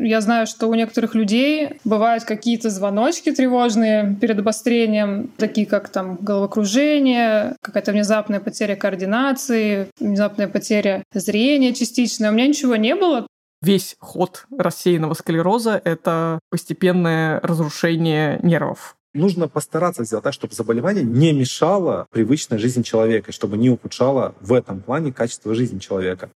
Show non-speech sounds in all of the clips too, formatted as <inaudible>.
Я знаю, что у некоторых людей бывают какие-то звоночки тревожные перед обострением, такие как там головокружение, какая-то внезапная потеря координации, внезапная потеря зрения частичная. У меня ничего не было. Весь ход рассеянного склероза — это постепенное разрушение нервов. Нужно постараться сделать так, чтобы заболевание не мешало привычной жизни человека, чтобы не ухудшало в этом плане качество жизни человека.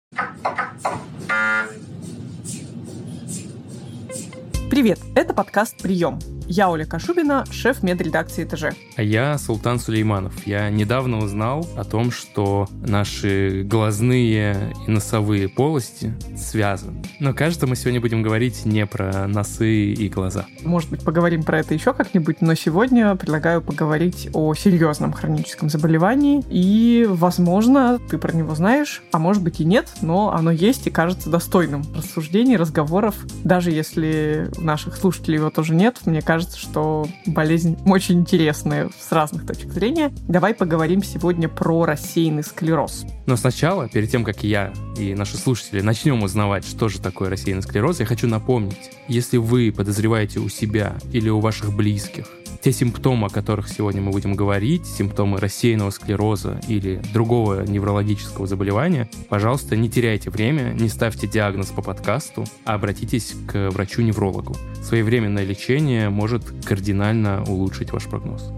Привет, это подкаст «Прием». Я Оля Кашубина, шеф медредакции ТЖ. А я Султан Сулейманов. Я недавно узнал о том, что наши глазные и носовые полости связаны. Но кажется, мы сегодня будем говорить не про носы и глаза. Может быть, поговорим про это еще как-нибудь, но сегодня предлагаю поговорить о серьезном хроническом заболевании. И, возможно, ты про него знаешь, а может быть и нет, но оно есть и кажется достойным рассуждений, разговоров. Даже если наших слушателей его тоже нет, мне кажется, кажется, что болезнь очень интересная с разных точек зрения. Давай поговорим сегодня про рассеянный склероз. Но сначала, перед тем, как я и наши слушатели начнем узнавать, что же такое рассеянный склероз, я хочу напомнить, если вы подозреваете у себя или у ваших близких те симптомы, о которых сегодня мы будем говорить, симптомы рассеянного склероза или другого неврологического заболевания, пожалуйста, не теряйте время, не ставьте диагноз по подкасту, а обратитесь к врачу-неврологу. Своевременное лечение может кардинально улучшить ваш прогноз.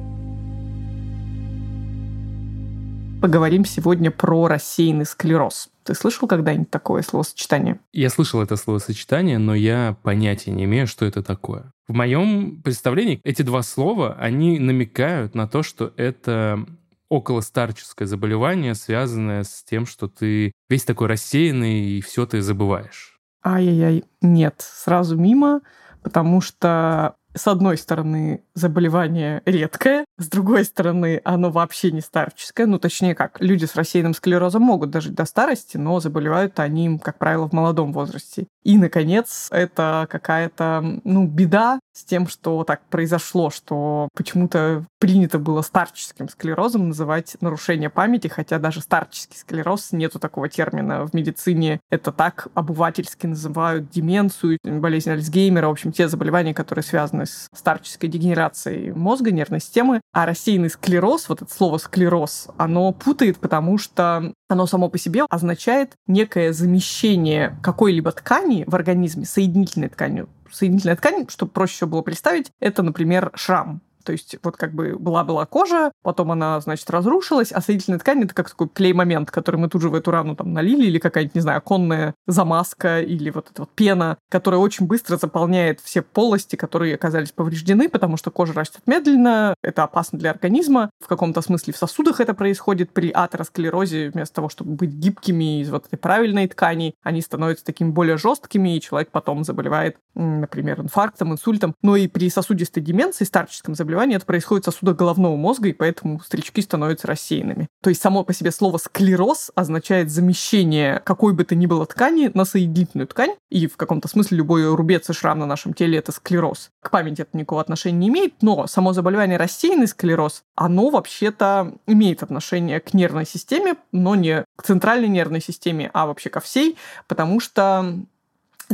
Поговорим сегодня про рассеянный склероз. Ты слышал когда-нибудь такое словосочетание? Я слышал это словосочетание, но я понятия не имею, что это такое. В моем представлении эти два слова, они намекают на то, что это околостарческое заболевание, связанное с тем, что ты весь такой рассеянный и все ты забываешь. Ай-яй-яй, нет, сразу мимо, потому что с одной стороны, заболевание редкое, с другой стороны, оно вообще не старческое. Ну, точнее как, люди с рассеянным склерозом могут дожить до старости, но заболевают они, как правило, в молодом возрасте. И, наконец, это какая-то, ну, беда с тем, что так произошло, что почему-то принято было старческим склерозом называть нарушение памяти, хотя даже старческий склероз, нету такого термина в медицине. Это так обывательски называют деменцию, болезнь Альцгеймера, в общем, те заболевания, которые связаны с старческой дегенерацией мозга, нервной системы. А рассеянный склероз, вот это слово склероз, оно путает, потому что оно само по себе означает некое замещение какой-либо ткани в организме соединительной тканью. Соединительная ткань, чтобы проще было представить, это, например, шрам. То есть вот как бы была-была кожа, потом она, значит, разрушилась, а соединительная ткань — это как такой клей-момент, который мы тут же в эту рану там налили, или какая-нибудь, не знаю, оконная замазка, или вот эта вот пена, которая очень быстро заполняет все полости, которые оказались повреждены, потому что кожа растет медленно, это опасно для организма. В каком-то смысле в сосудах это происходит при атеросклерозе, вместо того, чтобы быть гибкими из вот этой правильной ткани, они становятся такими более жесткими, и человек потом заболевает, например, инфарктом, инсультом. Но и при сосудистой деменции, старческом заболевании, заболевание, это происходит в сосудах головного мозга, и поэтому старички становятся рассеянными. То есть само по себе слово «склероз» означает замещение какой бы то ни было ткани на соединительную ткань, и в каком-то смысле любой рубец и шрам на нашем теле — это склероз. К памяти это никакого отношения не имеет, но само заболевание рассеянный склероз, оно вообще-то имеет отношение к нервной системе, но не к центральной нервной системе, а вообще ко всей, потому что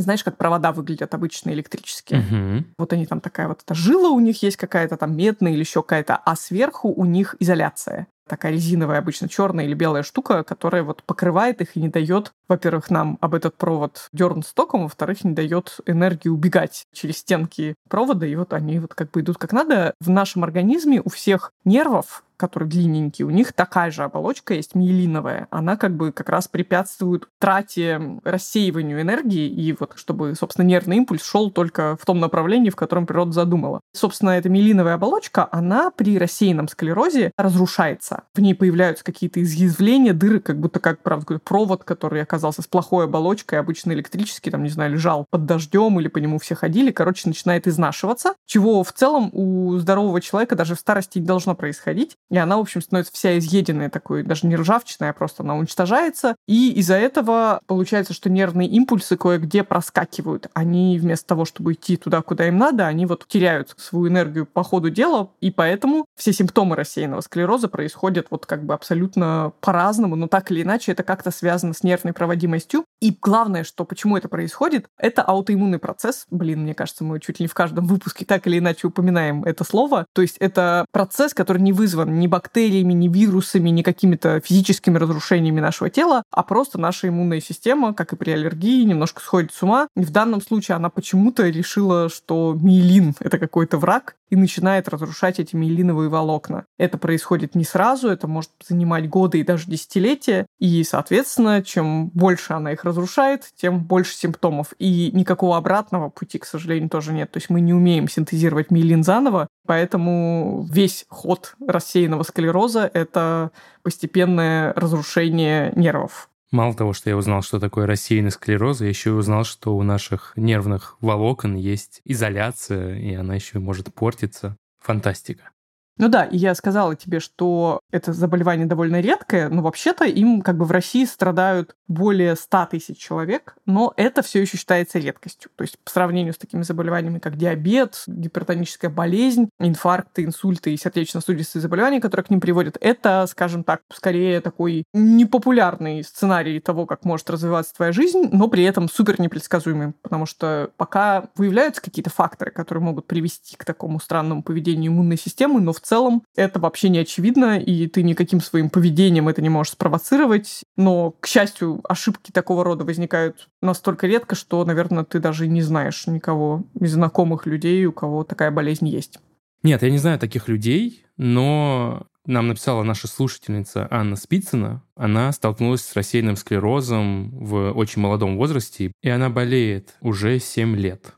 знаешь, как провода выглядят обычные электрические. Угу. Вот они там такая вот эта жила у них есть какая-то там медная или еще какая-то, а сверху у них изоляция такая резиновая, обычно черная или белая штука, которая вот покрывает их и не дает, во-первых, нам об этот провод дернуть током, во-вторых, не дает энергии убегать через стенки провода, и вот они вот как бы идут как надо. В нашем организме у всех нервов которые длинненькие, у них такая же оболочка есть, миелиновая. Она как бы как раз препятствует трате, рассеиванию энергии, и вот чтобы, собственно, нервный импульс шел только в том направлении, в котором природа задумала. Собственно, эта миелиновая оболочка, она при рассеянном склерозе разрушается. В ней появляются какие-то изъязвления, дыры, как будто как, правда, провод, который оказался с плохой оболочкой, обычно электрический, там, не знаю, лежал под дождем или по нему все ходили, короче, начинает изнашиваться, чего в целом у здорового человека даже в старости не должно происходить. И она, в общем, становится вся изъеденная такой, даже не ржавчиной, а просто она уничтожается. И из-за этого получается, что нервные импульсы кое-где проскакивают. Они вместо того, чтобы идти туда, куда им надо, они вот теряют свою энергию по ходу дела, и поэтому все симптомы рассеянного склероза происходят вот как бы абсолютно по-разному, но так или иначе это как-то связано с нервной проводимостью. И главное, что почему это происходит, это аутоиммунный процесс. Блин, мне кажется, мы чуть ли не в каждом выпуске так или иначе упоминаем это слово. То есть это процесс, который не вызван ни бактериями, ни вирусами, ни какими-то физическими разрушениями нашего тела, а просто наша иммунная система, как и при аллергии, немножко сходит с ума. И в данном случае она почему-то решила, что миелин — это какой-то враг, и начинает разрушать эти миелиновые волокна. Это происходит не сразу, это может занимать годы и даже десятилетия, и, соответственно, чем больше она их разрушает, тем больше симптомов. И никакого обратного пути, к сожалению, тоже нет. То есть мы не умеем синтезировать миелин заново, поэтому весь ход рассеянного склероза — это постепенное разрушение нервов. Мало того, что я узнал, что такое рассеянный склероз, я еще и узнал, что у наших нервных волокон есть изоляция, и она еще может портиться. Фантастика. Ну да, и я сказала тебе, что это заболевание довольно редкое, но вообще-то им как бы в России страдают более 100 тысяч человек, но это все еще считается редкостью. То есть по сравнению с такими заболеваниями, как диабет, гипертоническая болезнь, инфаркты, инсульты и сердечно-сосудистые заболевания, которые к ним приводят, это, скажем так, скорее такой непопулярный сценарий того, как может развиваться твоя жизнь, но при этом супер непредсказуемый, потому что пока выявляются какие-то факторы, которые могут привести к такому странному поведению иммунной системы, но в целом это вообще не очевидно, и ты никаким своим поведением это не можешь спровоцировать. Но, к счастью, ошибки такого рода возникают настолько редко, что, наверное, ты даже не знаешь никого из знакомых людей, у кого такая болезнь есть. Нет, я не знаю таких людей, но нам написала наша слушательница Анна Спицына. Она столкнулась с рассеянным склерозом в очень молодом возрасте, и она болеет уже 7 лет.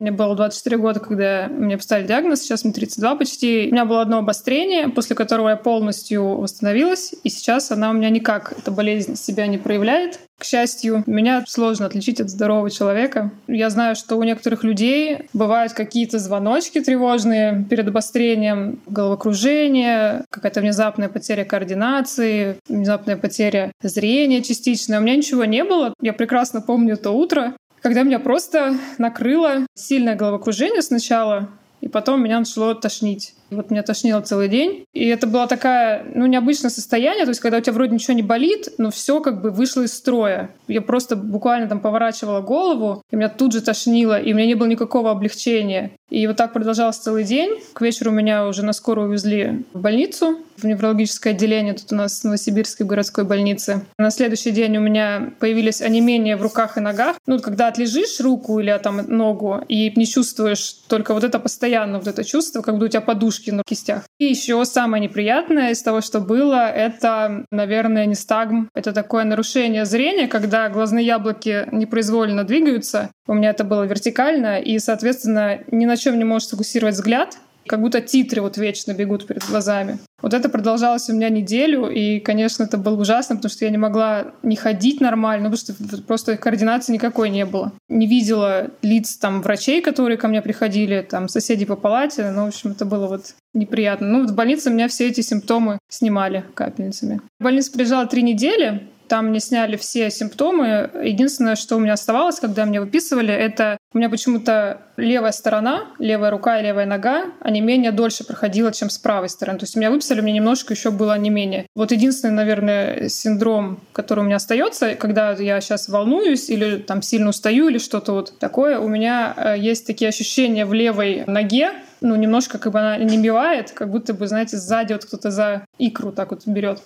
Мне было 24 года, когда мне поставили диагноз, сейчас мне 32 почти. У меня было одно обострение, после которого я полностью восстановилась, и сейчас она у меня никак, эта болезнь себя не проявляет. К счастью, меня сложно отличить от здорового человека. Я знаю, что у некоторых людей бывают какие-то звоночки тревожные перед обострением, головокружение, какая-то внезапная потеря координации, внезапная потеря зрения частичная. У меня ничего не было. Я прекрасно помню то утро, когда меня просто накрыло сильное головокружение сначала, и потом меня начало тошнить. Вот меня тошнило целый день. И это было такая, ну, необычное состояние, то есть когда у тебя вроде ничего не болит, но все как бы вышло из строя. Я просто буквально там поворачивала голову, и меня тут же тошнило, и у меня не было никакого облегчения. И вот так продолжалось целый день. К вечеру меня уже на скорую увезли в больницу, в неврологическое отделение тут у нас в Новосибирской городской больнице. На следующий день у меня появились онемения в руках и ногах. Ну, когда отлежишь руку или там ногу и не чувствуешь только вот это постоянно, вот это чувство, как будто у тебя подушки на кистях. И еще самое неприятное из того, что было, это, наверное, нестагм. Это такое нарушение зрения, когда глазные яблоки непроизвольно двигаются. У меня это было вертикально, и, соответственно, ни на чем не можешь сфокусировать взгляд, как будто титры вот вечно бегут перед глазами. Вот это продолжалось у меня неделю, и, конечно, это было ужасно, потому что я не могла не ходить нормально, потому что просто координации никакой не было. Не видела лиц там врачей, которые ко мне приходили, там соседей по палате, ну, в общем, это было вот неприятно. Ну, в больнице меня все эти симптомы снимали капельницами. В больницу приезжала три недели, там мне сняли все симптомы. Единственное, что у меня оставалось, когда мне выписывали, это у меня почему-то левая сторона, левая рука и левая нога, они менее дольше проходила, чем с правой стороны. То есть меня выписали, меня немножко еще было не менее. Вот единственный, наверное, синдром, который у меня остается, когда я сейчас волнуюсь или там сильно устаю или что-то вот такое, у меня э, есть такие ощущения в левой ноге, ну, немножко как бы она не бивает, как будто бы, знаете, сзади вот кто-то за икру так вот берет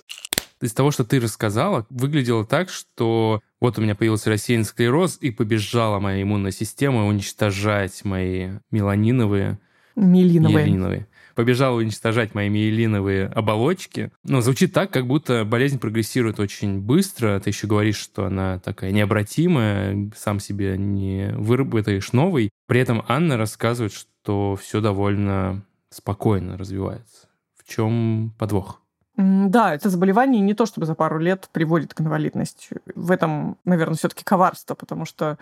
из того, что ты рассказала, выглядело так, что вот у меня появился рассеянный склероз, и побежала моя иммунная система уничтожать мои меланиновые... Мелиновые. Мелиновые. Побежала уничтожать мои миелиновые оболочки. Но звучит так, как будто болезнь прогрессирует очень быстро. Ты еще говоришь, что она такая необратимая, сам себе не выработаешь новый. При этом Анна рассказывает, что все довольно спокойно развивается. В чем подвох? Да, это заболевание не то чтобы за пару лет приводит к инвалидности. В этом, наверное, все-таки коварство, потому что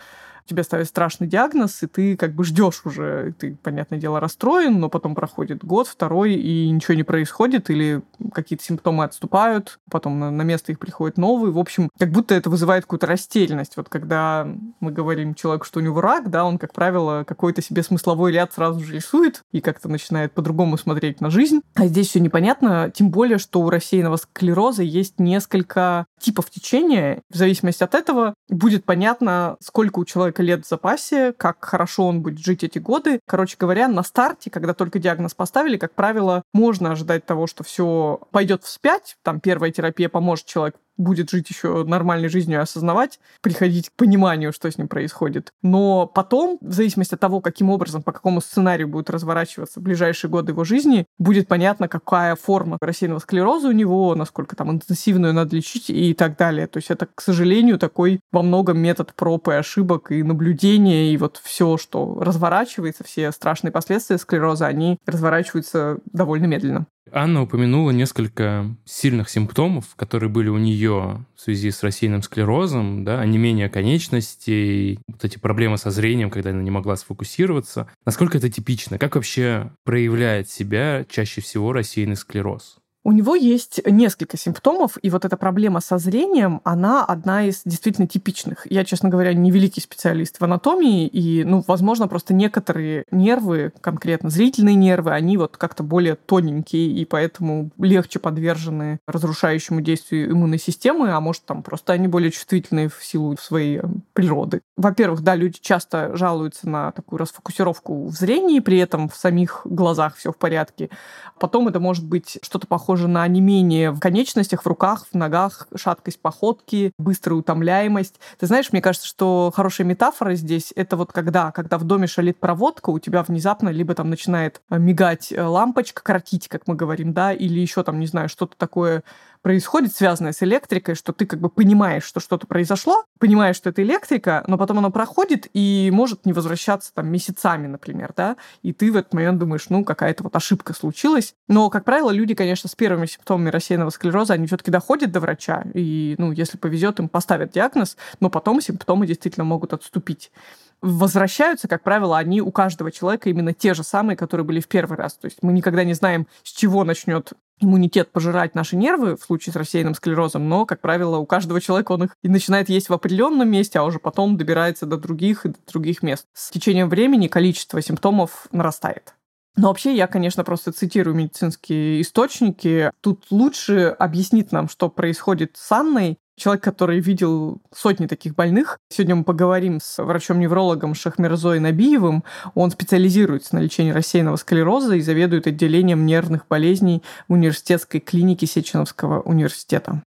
тебе ставят страшный диагноз, и ты как бы ждешь уже, ты, понятное дело, расстроен, но потом проходит год, второй, и ничего не происходит, или какие-то симптомы отступают, потом на, на место их приходит новый. В общем, как будто это вызывает какую-то растерянность. Вот когда мы говорим человеку, что у него рак, да, он, как правило, какой-то себе смысловой ряд сразу же рисует и как-то начинает по-другому смотреть на жизнь. А здесь все непонятно, тем более, что у рассеянного склероза есть несколько типов течения. В зависимости от этого будет понятно, сколько у человека лет в запасе, как хорошо он будет жить эти годы. Короче говоря, на старте, когда только диагноз поставили, как правило, можно ожидать того, что все пойдет вспять. Там первая терапия поможет человеку будет жить еще нормальной жизнью и осознавать, приходить к пониманию, что с ним происходит. Но потом, в зависимости от того, каким образом, по какому сценарию будет разворачиваться ближайшие годы его жизни, будет понятно, какая форма рассеянного склероза у него, насколько там интенсивную надо лечить и так далее. То есть это, к сожалению, такой во многом метод проб и ошибок и наблюдения, и вот все, что разворачивается, все страшные последствия склероза, они разворачиваются довольно медленно. Анна упомянула несколько сильных симптомов, которые были у нее в связи с рассеянным склерозом, да, онемение конечностей, вот эти проблемы со зрением, когда она не могла сфокусироваться. Насколько это типично? Как вообще проявляет себя чаще всего рассеянный склероз? У него есть несколько симптомов, и вот эта проблема со зрением, она одна из действительно типичных. Я, честно говоря, не великий специалист в анатомии, и, ну, возможно, просто некоторые нервы, конкретно зрительные нервы, они вот как-то более тоненькие, и поэтому легче подвержены разрушающему действию иммунной системы, а может, там просто они более чувствительные в силу своей э, природы. Во-первых, да, люди часто жалуются на такую расфокусировку в зрении, при этом в самих глазах все в порядке. Потом это может быть что-то похожее похоже на онемение в конечностях, в руках, в ногах, шаткость походки, быстрая утомляемость. Ты знаешь, мне кажется, что хорошая метафора здесь — это вот когда, когда в доме шалит проводка, у тебя внезапно либо там начинает мигать лампочка, кротить, как мы говорим, да, или еще там, не знаю, что-то такое происходит, связанное с электрикой, что ты как бы понимаешь, что что-то произошло, понимаешь, что это электрика, но потом оно проходит и может не возвращаться там месяцами, например, да, и ты в этот момент думаешь, ну, какая-то вот ошибка случилась. Но, как правило, люди, конечно, с первыми симптомами рассеянного склероза, они все-таки доходят до врача, и, ну, если повезет, им поставят диагноз, но потом симптомы действительно могут отступить возвращаются, как правило, они у каждого человека именно те же самые, которые были в первый раз. То есть мы никогда не знаем, с чего начнет иммунитет пожирать наши нервы в случае с рассеянным склерозом, но, как правило, у каждого человека он их и начинает есть в определенном месте, а уже потом добирается до других и до других мест. С течением времени количество симптомов нарастает. Но вообще я, конечно, просто цитирую медицинские источники. Тут лучше объяснить нам, что происходит с Анной, человек, который видел сотни таких больных. Сегодня мы поговорим с врачом-неврологом Шахмерзой Набиевым. Он специализируется на лечении рассеянного склероза и заведует отделением нервных болезней в университетской клинике Сеченовского университета.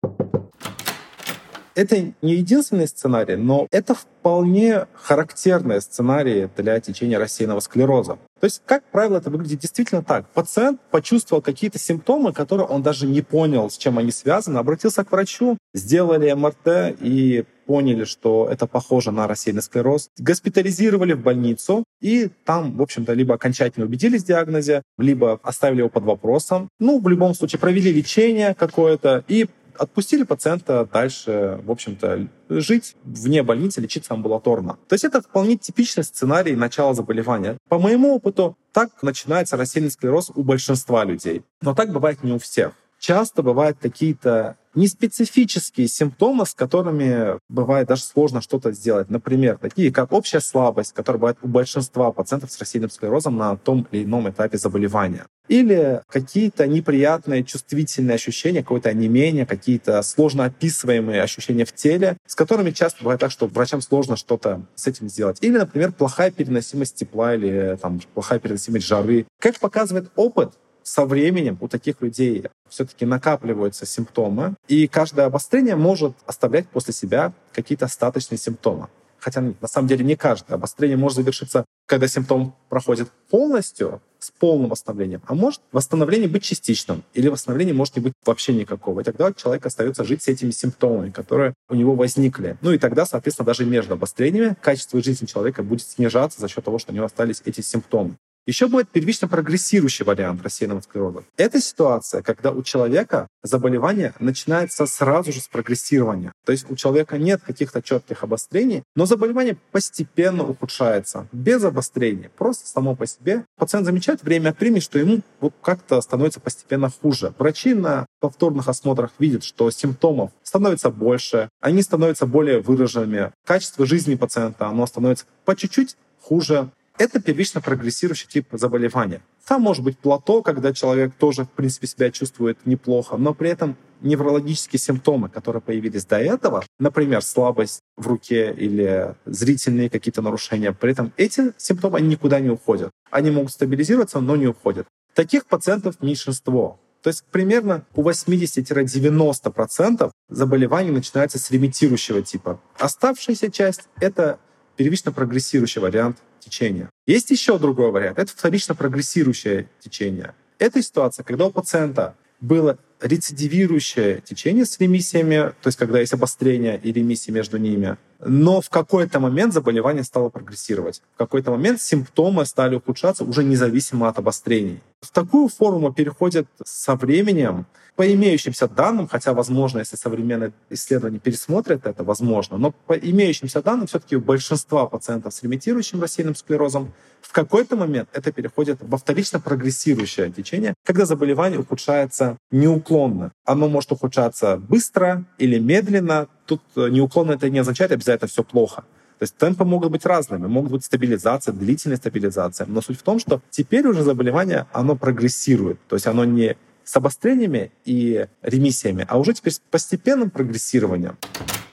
Это не единственный сценарий, но это вполне характерные сценарии для течения рассеянного склероза. То есть, как правило, это выглядит действительно так. Пациент почувствовал какие-то симптомы, которые он даже не понял, с чем они связаны, обратился к врачу, сделали МРТ и поняли, что это похоже на рассеянный склероз, госпитализировали в больницу, и там, в общем-то, либо окончательно убедились в диагнозе, либо оставили его под вопросом. Ну, в любом случае, провели лечение какое-то и отпустили пациента дальше, в общем-то, жить вне больницы, лечиться амбулаторно. То есть это вполне типичный сценарий начала заболевания. По моему опыту, так начинается рассеянный склероз у большинства людей. Но так бывает не у всех. Часто бывают какие-то неспецифические симптомы, с которыми бывает даже сложно что-то сделать. Например, такие как общая слабость, которая бывает у большинства пациентов с рассеянным склерозом на том или ином этапе заболевания. Или какие-то неприятные чувствительные ощущения, какое-то онемение, какие-то сложно описываемые ощущения в теле, с которыми часто бывает так, что врачам сложно что-то с этим сделать. Или, например, плохая переносимость тепла или там, плохая переносимость жары. Как показывает опыт, со временем у таких людей все-таки накапливаются симптомы, и каждое обострение может оставлять после себя какие-то остаточные симптомы. Хотя на самом деле не каждое обострение может завершиться, когда симптом проходит полностью, с полным восстановлением, а может восстановление быть частичным, или восстановление может не быть вообще никакого. И тогда человек остается жить с этими симптомами, которые у него возникли. Ну и тогда, соответственно, даже между обострениями качество жизни человека будет снижаться за счет того, что у него остались эти симптомы. Еще будет первично прогрессирующий вариант рассеянного склероза. Это ситуация, когда у человека заболевание начинается сразу же с прогрессирования. То есть у человека нет каких-то четких обострений, но заболевание постепенно ухудшается, без обострений. Просто само по себе пациент замечает время от времени, что ему вот как-то становится постепенно хуже. Врачи на повторных осмотрах видят, что симптомов становится больше, они становятся более выраженными. Качество жизни пациента, оно становится по чуть-чуть хуже. Это первично прогрессирующий тип заболевания. Там может быть плато, когда человек тоже, в принципе, себя чувствует неплохо, но при этом неврологические симптомы, которые появились до этого, например, слабость в руке или зрительные какие-то нарушения, при этом эти симптомы они никуда не уходят. Они могут стабилизироваться, но не уходят. Таких пациентов меньшинство. То есть примерно у 80-90% заболеваний начинается с ремитирующего типа. Оставшаяся часть — это первично прогрессирующий вариант течения. Есть еще другой вариант. Это вторично прогрессирующее течение. Это ситуация, когда у пациента было рецидивирующее течение с ремиссиями, то есть когда есть обострение и ремиссии между ними, но в какой-то момент заболевание стало прогрессировать. В какой-то момент симптомы стали ухудшаться уже независимо от обострений. В такую форму переходит со временем по имеющимся данным, хотя, возможно, если современные исследования пересмотрят это, возможно, но по имеющимся данным все-таки у большинства пациентов с ремитирующим рассеянным склерозом в какой-то момент это переходит во вторично прогрессирующее течение, когда заболевание ухудшается неуклонно. Оно может ухудшаться быстро или медленно. Тут э, неуклонно это не означает обязательно все плохо. То есть темпы могут быть разными, могут быть стабилизация, длительная стабилизация. Но суть в том, что теперь уже заболевание, оно прогрессирует. То есть оно не с обострениями и ремиссиями, а уже теперь с постепенным прогрессированием.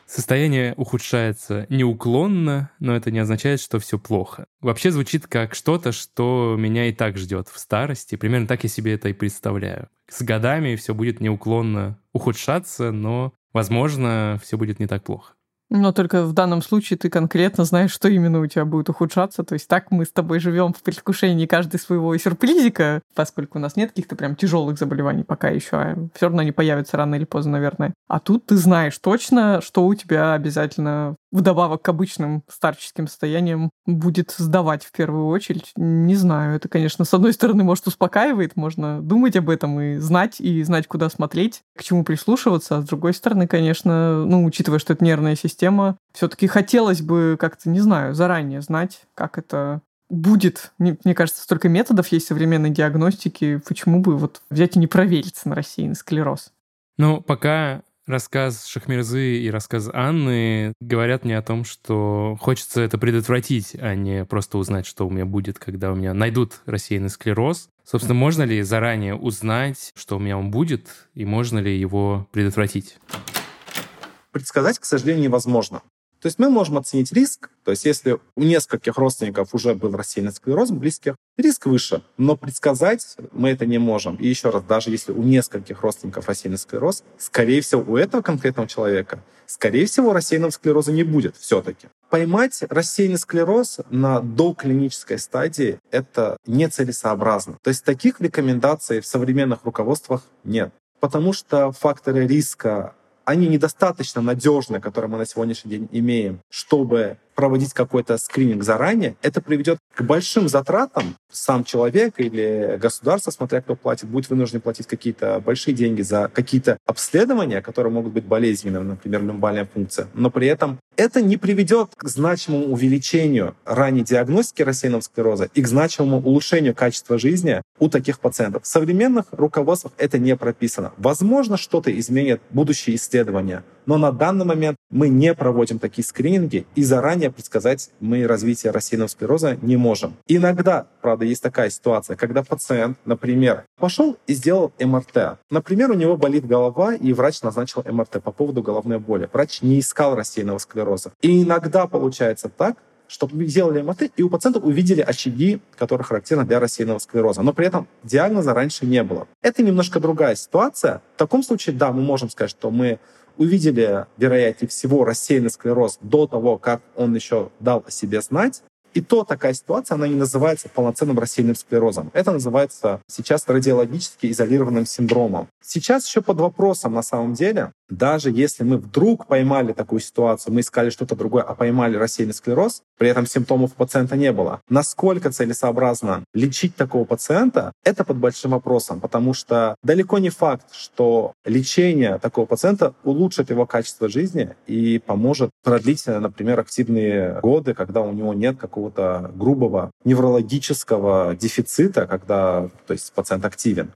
Состояние ухудшается неуклонно, но это не означает, что все плохо. Вообще звучит как что-то, что меня и так ждет в старости. Примерно так я себе это и представляю. С годами все будет неуклонно ухудшаться, но, возможно, все будет не так плохо. Но только в данном случае ты конкретно знаешь, что именно у тебя будет ухудшаться. То есть так мы с тобой живем в предвкушении каждый своего сюрпризика, поскольку у нас нет каких-то прям тяжелых заболеваний пока еще, а все равно они появятся рано или поздно, наверное. А тут ты знаешь точно, что у тебя обязательно вдобавок к обычным старческим состояниям будет сдавать в первую очередь. Не знаю, это, конечно, с одной стороны, может, успокаивает, можно думать об этом и знать, и знать, куда смотреть, к чему прислушиваться, а с другой стороны, конечно, ну, учитывая, что это нервная система, все-таки хотелось бы как-то, не знаю, заранее знать, как это будет. Мне, мне кажется, столько методов есть современной диагностики, почему бы вот взять и не провериться на рассеянный склероз. Ну, пока рассказ Шахмерзы и рассказ Анны говорят мне о том, что хочется это предотвратить, а не просто узнать, что у меня будет, когда у меня найдут рассеянный склероз. Собственно, можно ли заранее узнать, что у меня он будет, и можно ли его предотвратить? Предсказать, к сожалению, невозможно. То есть мы можем оценить риск, то есть если у нескольких родственников уже был рассеянный склероз, близких, риск выше, но предсказать мы это не можем. И еще раз, даже если у нескольких родственников рассеянный склероз, скорее всего, у этого конкретного человека, скорее всего, рассеянного склероза не будет все-таки. Поймать рассеянный склероз на доклинической стадии — это нецелесообразно. То есть таких рекомендаций в современных руководствах нет. Потому что факторы риска они недостаточно надежны, которые мы на сегодняшний день имеем, чтобы проводить какой-то скрининг заранее, это приведет к большим затратам. Сам человек или государство, смотря кто платит, будет вынужден платить какие-то большие деньги за какие-то обследования, которые могут быть болезненными, например, люмбальная функция. Но при этом это не приведет к значимому увеличению ранней диагностики рассеянного склероза и к значимому улучшению качества жизни у таких пациентов. В современных руководствах это не прописано. Возможно, что-то изменит будущие исследования, но на данный момент мы не проводим такие скрининги, и заранее предсказать мы развитие рассеянного склероза не можем. Иногда, правда, есть такая ситуация, когда пациент, например, пошел и сделал МРТ. Например, у него болит голова, и врач назначил МРТ по поводу головной боли. Врач не искал рассеянного склероза. И иногда получается так, что сделали МРТ, и у пациента увидели очаги, которые характерны для рассеянного склероза. Но при этом диагноза раньше не было. Это немножко другая ситуация. В таком случае, да, мы можем сказать, что мы увидели, вероятнее всего, рассеянный склероз до того, как он еще дал о себе знать. И то такая ситуация, она не называется полноценным рассеянным склерозом. Это называется сейчас радиологически изолированным синдромом. Сейчас еще под вопросом на самом деле, даже если мы вдруг поймали такую ситуацию, мы искали что-то другое, а поймали рассеянный склероз, при этом симптомов у пациента не было, насколько целесообразно лечить такого пациента, это под большим вопросом, потому что далеко не факт, что лечение такого пациента улучшит его качество жизни и поможет продлить, например, активные годы, когда у него нет какого-то грубого неврологического дефицита, когда то есть, пациент активен.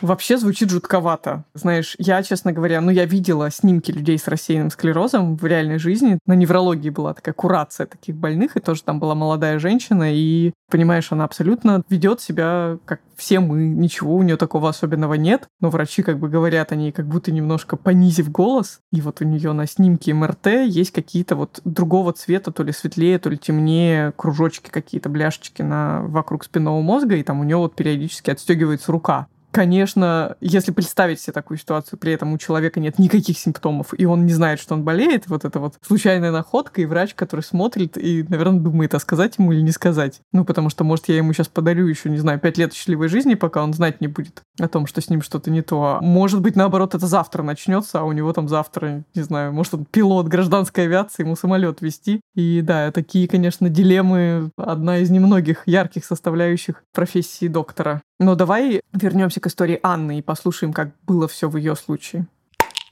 Вообще звучит жутковато. Знаешь, я, честно говоря, ну, я видела снимки людей с рассеянным склерозом в реальной жизни. На неврологии была такая курация таких больных, и тоже там была молодая женщина, и, понимаешь, она абсолютно ведет себя, как все мы, ничего у нее такого особенного нет, но врачи как бы говорят о ней, как будто немножко понизив голос, и вот у нее на снимке МРТ есть какие-то вот другого цвета, то ли светлее, то ли темнее, кружочки какие-то, бляшечки на, вокруг спинного мозга, и там у нее вот периодически отстегивается рука. Конечно, если представить себе такую ситуацию, при этом у человека нет никаких симптомов, и он не знает, что он болеет, вот это вот случайная находка, и врач, который смотрит и, наверное, думает, а сказать ему или не сказать. Ну, потому что, может, я ему сейчас подарю еще, не знаю, пять лет счастливой жизни, пока он знать не будет о том, что с ним что-то не то. Может быть, наоборот, это завтра начнется, а у него там завтра, не знаю, может, он пилот гражданской авиации, ему самолет вести. И да, такие, конечно, дилеммы, одна из немногих ярких составляющих профессии доктора. Но давай вернемся к истории Анны и послушаем, как было все в ее случае.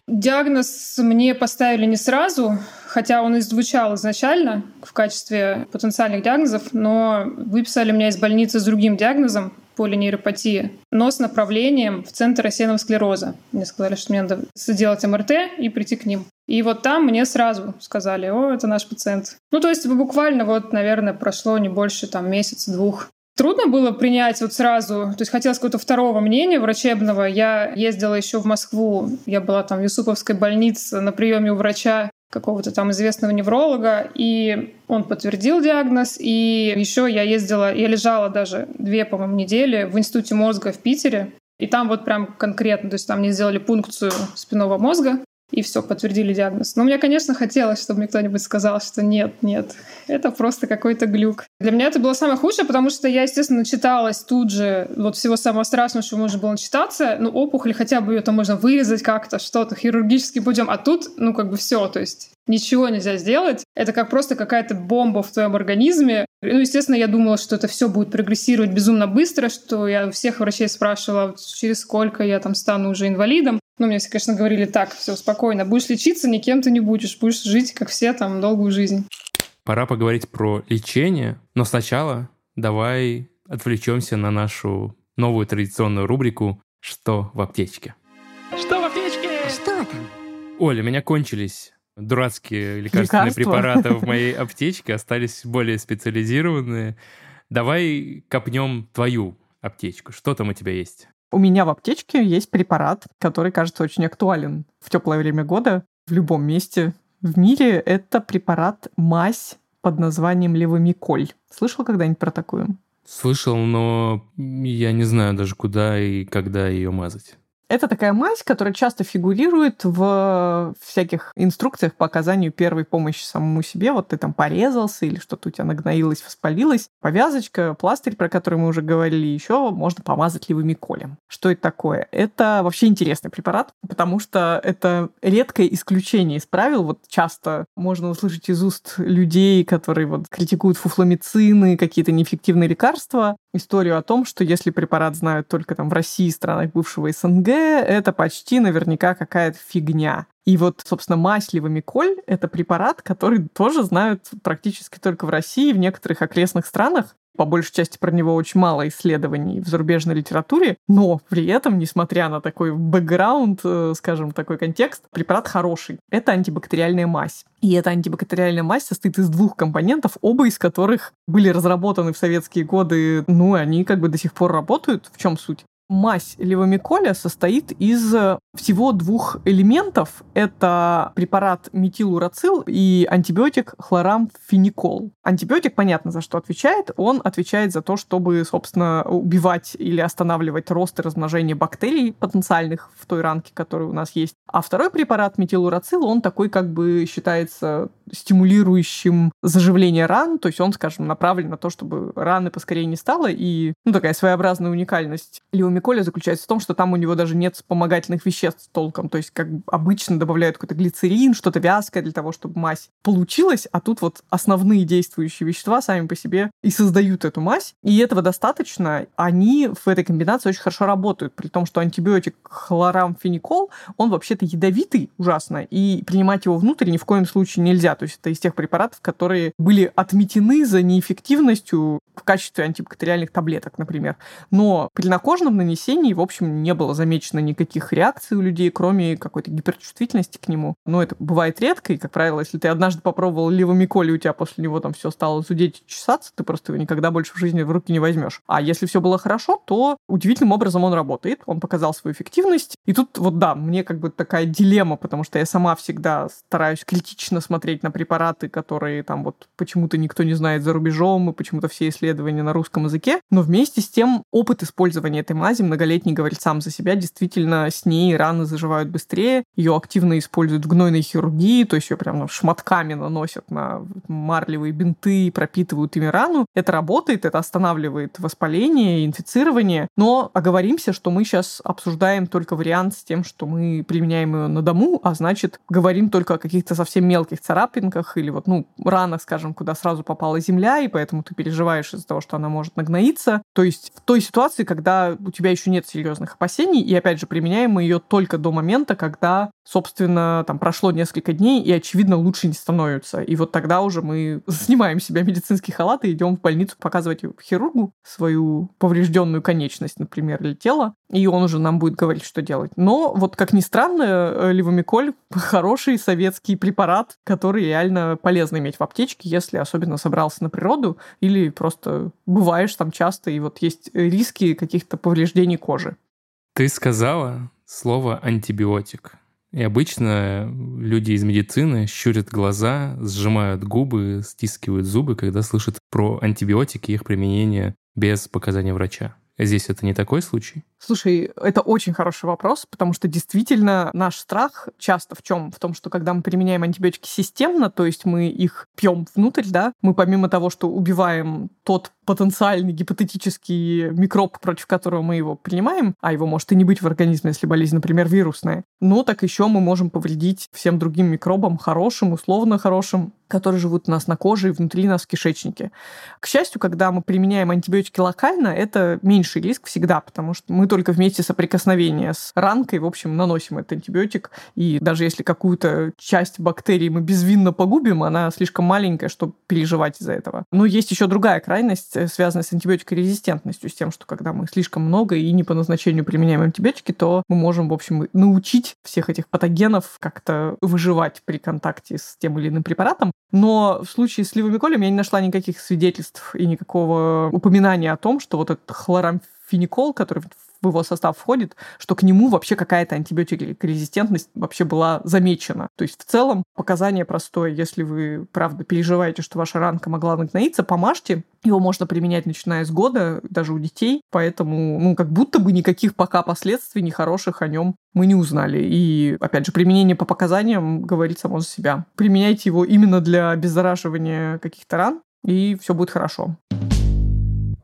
Диагноз мне поставили не сразу, хотя он и звучал изначально в качестве потенциальных диагнозов, но выписали меня из больницы с другим диагнозом полинейропатии, но с направлением в центр рассеянного склероза. Мне сказали, что мне надо сделать МРТ и прийти к ним. И вот там мне сразу сказали, о, это наш пациент. Ну, то есть буквально вот, наверное, прошло не больше там месяца-двух. Трудно было принять вот сразу, то есть хотелось какого-то второго мнения врачебного. Я ездила еще в Москву, я была там в Юсуповской больнице на приеме у врача какого-то там известного невролога, и он подтвердил диагноз. И еще я ездила, я лежала даже две, по-моему, недели в Институте мозга в Питере, и там вот прям конкретно, то есть там мне сделали пункцию спинного мозга, и все, подтвердили диагноз. Но мне, конечно, хотелось, чтобы мне кто-нибудь сказал, что нет, нет, это просто какой-то глюк. Для меня это было самое худшее, потому что я, естественно, читалась тут же вот всего самого страшного, что можно было начитаться. Ну, опухоль, хотя бы ее там можно вырезать как-то, что-то хирургически путем, а тут, ну, как бы все, то есть ничего нельзя сделать. Это как просто какая-то бомба в твоем организме. Ну, естественно, я думала, что это все будет прогрессировать безумно быстро, что я у всех врачей спрашивала, через сколько я там стану уже инвалидом. Ну, мне все, конечно, говорили так, все спокойно, будешь лечиться, никем ты не будешь, будешь жить, как все, там, долгую жизнь. Пора поговорить про лечение, но сначала давай отвлечемся на нашу новую традиционную рубрику «Что в аптечке?». Что в аптечке? Что там? Оля, у меня кончились дурацкие лекарственные Лекарства? препараты в <laughs> моей аптечке, остались более специализированные. Давай копнем твою аптечку. Что там у тебя есть? У меня в аптечке есть препарат, который кажется очень актуален в теплое время года в любом месте в мире. Это препарат мазь под названием левомиколь. Слышал когда-нибудь про такую? Слышал, но я не знаю даже куда и когда ее мазать. Это такая мазь, которая часто фигурирует в всяких инструкциях по оказанию первой помощи самому себе. Вот ты там порезался или что-то у тебя нагноилось, воспалилось. Повязочка, пластырь, про который мы уже говорили, еще можно помазать ливомиколем. Что это такое? Это вообще интересный препарат, потому что это редкое исключение из правил. Вот часто можно услышать из уст людей, которые вот критикуют фуфломицины, какие-то неэффективные лекарства, историю о том, что если препарат знают только там в России, странах бывшего СНГ, это почти наверняка какая-то фигня. И вот, собственно, мазь левомиколь — это препарат, который тоже знают практически только в России, в некоторых окрестных странах. По большей части про него очень мало исследований в зарубежной литературе, но при этом, несмотря на такой бэкграунд, э, скажем, такой контекст, препарат хороший. Это антибактериальная мазь. И эта антибактериальная мазь состоит из двух компонентов, оба из которых были разработаны в советские годы, ну, они как бы до сих пор работают. В чем суть? Мазь левомиколя состоит из э, всего двух элементов. Это препарат метилурацил и антибиотик хлорамфеникол. Антибиотик, понятно, за что отвечает. Он отвечает за то, чтобы, собственно, убивать или останавливать рост и размножение бактерий потенциальных в той ранке, которая у нас есть. А второй препарат метилурацил, он такой как бы считается стимулирующим заживление ран, то есть он, скажем, направлен на то, чтобы раны поскорее не стало, и, ну, такая своеобразная уникальность левомиколя левомиколе заключается в том, что там у него даже нет вспомогательных веществ толком. То есть, как обычно, добавляют какой-то глицерин, что-то вязкое для того, чтобы мазь получилась, а тут вот основные действующие вещества сами по себе и создают эту мазь. И этого достаточно. Они в этой комбинации очень хорошо работают, при том, что антибиотик хлорамфеникол, он вообще-то ядовитый ужасно, и принимать его внутрь ни в коем случае нельзя. То есть это из тех препаратов, которые были отметены за неэффективностью в качестве антибактериальных таблеток, например. Но при накожном нанесении, в общем, не было замечено никаких реакций у людей, кроме какой-то гиперчувствительности к нему. Но это бывает редко, и, как правило, если ты однажды попробовал левомиколи, у тебя после него там все стало зудеть и чесаться, ты просто его никогда больше в жизни в руки не возьмешь. А если все было хорошо, то удивительным образом он работает, он показал свою эффективность. И тут вот да, мне как бы такая дилемма, потому что я сама всегда стараюсь критично смотреть на препараты, которые там вот почему-то никто не знает за рубежом, и почему-то все исследования на русском языке. Но вместе с тем опыт использования этой мази многолетний говорит сам за себя. Действительно, с ней раны заживают быстрее, ее активно используют в гнойной хирургии, то есть ее прям шматками наносят на марлевые бинты, пропитывают ими рану. Это работает, это останавливает воспаление, инфицирование. Но оговоримся, что мы сейчас обсуждаем только вариант с тем, что мы применяем ее на дому, а значит, говорим только о каких-то совсем мелких царапинках или вот, ну, ранах, скажем, куда сразу попала земля, и поэтому ты переживаешь из-за того, что она может нагноиться. То есть в той ситуации, когда у тебя еще нет серьезных опасений, и опять же, применяем мы ее только до момента, когда, собственно, там прошло несколько дней, и, очевидно, лучше не становится. И вот тогда уже мы <laughs> снимаем себя медицинский халат и идем в больницу показывать хирургу свою поврежденную конечность, например, или тело, и он уже нам будет говорить, что делать. Но вот, как ни странно, э, ливомиколь <laughs> хороший советский препарат, который реально полезно иметь в аптечке, если особенно собрался на природу или просто бываешь там часто, и вот есть риски каких-то повреждений кожи. Ты сказала слово антибиотик. И обычно люди из медицины щурят глаза, сжимают губы, стискивают зубы, когда слышат про антибиотики и их применение без показания врача. Здесь это не такой случай? Слушай, это очень хороший вопрос, потому что действительно наш страх часто в чем? В том, что когда мы применяем антибиотики системно, то есть мы их пьем внутрь, да, мы помимо того, что убиваем тот потенциальный гипотетический микроб, против которого мы его принимаем, а его может и не быть в организме, если болезнь, например, вирусная, но так еще мы можем повредить всем другим микробам, хорошим, условно хорошим, которые живут у нас на коже и внутри нас в кишечнике. К счастью, когда мы применяем антибиотики локально, это меньший риск всегда, потому что мы только вместе соприкосновения с ранкой, в общем, наносим этот антибиотик, и даже если какую-то часть бактерий мы безвинно погубим, она слишком маленькая, чтобы переживать из-за этого. Но есть еще другая крайность, Э, связанная с антибиотикорезистентностью, с тем, что когда мы слишком много и не по назначению применяем антибиотики, то мы можем, в общем, научить всех этих патогенов как-то выживать при контакте с тем или иным препаратом. Но в случае с ливомиколем я не нашла никаких свидетельств и никакого упоминания о том, что вот этот хлорамфеникол, который в его состав входит, что к нему вообще какая-то антибиотикорезистентность вообще была замечена. То есть в целом показание простое. Если вы, правда, переживаете, что ваша ранка могла нагноиться, помажьте. Его можно применять начиная с года, даже у детей. Поэтому, ну, как будто бы никаких пока последствий нехороших о нем мы не узнали. И, опять же, применение по показаниям говорит само за себя. Применяйте его именно для обеззараживания каких-то ран, и все будет хорошо.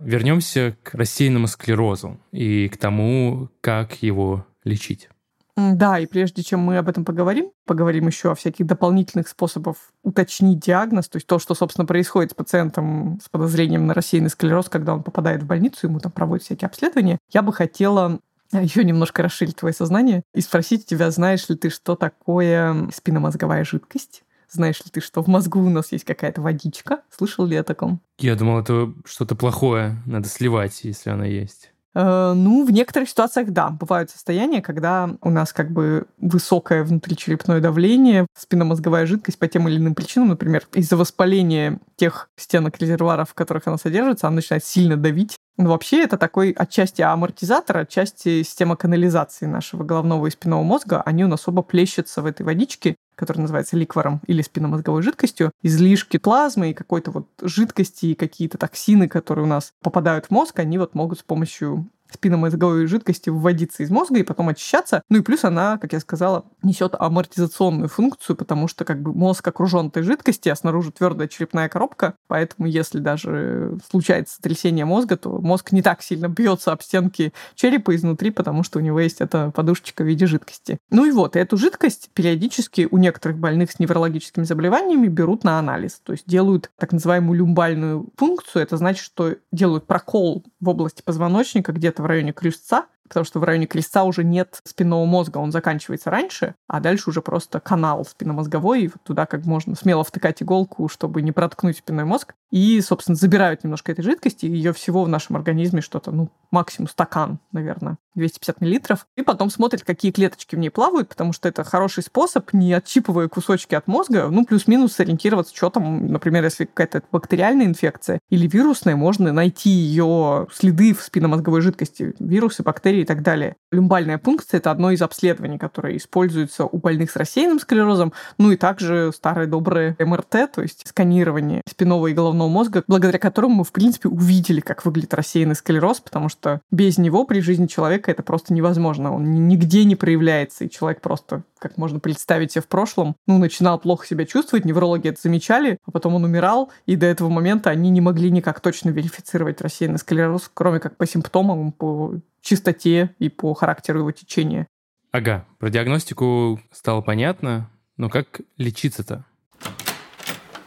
Вернемся к рассеянному склерозу и к тому, как его лечить. Да, и прежде чем мы об этом поговорим, поговорим еще о всяких дополнительных способах уточнить диагноз, то есть то, что, собственно, происходит с пациентом с подозрением на рассеянный склероз, когда он попадает в больницу, ему там проводят всякие обследования. Я бы хотела еще немножко расширить твое сознание и спросить тебя, знаешь ли ты, что такое спинномозговая жидкость? Знаешь ли ты, что в мозгу у нас есть какая-то водичка? Слышал ли о таком? Я думал, это что-то плохое. Надо сливать, если она есть. Э, ну, в некоторых ситуациях, да, бывают состояния, когда у нас как бы высокое внутричерепное давление, спинномозговая жидкость по тем или иным причинам, например, из-за воспаления тех стенок резервуаров, в которых она содержится, она начинает сильно давить. Но вообще это такой отчасти амортизатор, отчасти система канализации нашего головного и спинного мозга. Они у нас оба плещутся в этой водичке, который называется ликвором или спинномозговой жидкостью, излишки плазмы и какой-то вот жидкости и какие-то токсины, которые у нас попадают в мозг, они вот могут с помощью спинномозговой жидкости выводиться из мозга и потом очищаться. Ну и плюс она, как я сказала, несет амортизационную функцию, потому что как бы мозг окружен этой жидкости, а снаружи твердая черепная коробка, поэтому если даже случается сотрясение мозга, то мозг не так сильно бьется об стенки черепа изнутри, потому что у него есть эта подушечка в виде жидкости. Ну и вот, эту жидкость периодически у некоторых больных с неврологическими заболеваниями берут на анализ, то есть делают так называемую люмбальную функцию. Это значит, что делают прокол в области позвоночника где-то в районе крестца, потому что в районе крестца уже нет спинного мозга, он заканчивается раньше, а дальше уже просто канал спинномозговой, и вот туда как можно смело втыкать иголку, чтобы не проткнуть спинной мозг. И, собственно, забирают немножко этой жидкости, ее всего в нашем организме что-то, ну, максимум стакан, наверное, 250 миллилитров, и потом смотрят, какие клеточки в ней плавают, потому что это хороший способ, не отщипывая кусочки от мозга, ну, плюс-минус сориентироваться, что там, например, если какая-то бактериальная инфекция или вирусная, можно найти ее следы в спинномозговой жидкости, вирусы, бактерии и так далее. Люмбальная пункция – это одно из обследований, которое используется у больных с рассеянным склерозом, ну и также старое доброе МРТ, то есть сканирование спинного и головного мозга, благодаря которому мы, в принципе, увидели, как выглядит рассеянный склероз, потому что без него при жизни человека это просто невозможно. Он нигде не проявляется, и человек просто, как можно представить себе в прошлом, ну, начинал плохо себя чувствовать, неврологи это замечали, а потом он умирал, и до этого момента они не могли никак точно верифицировать рассеянный склероз, кроме как по симптомам, по чистоте и по характеру его течения. Ага, про диагностику стало понятно, но как лечиться-то?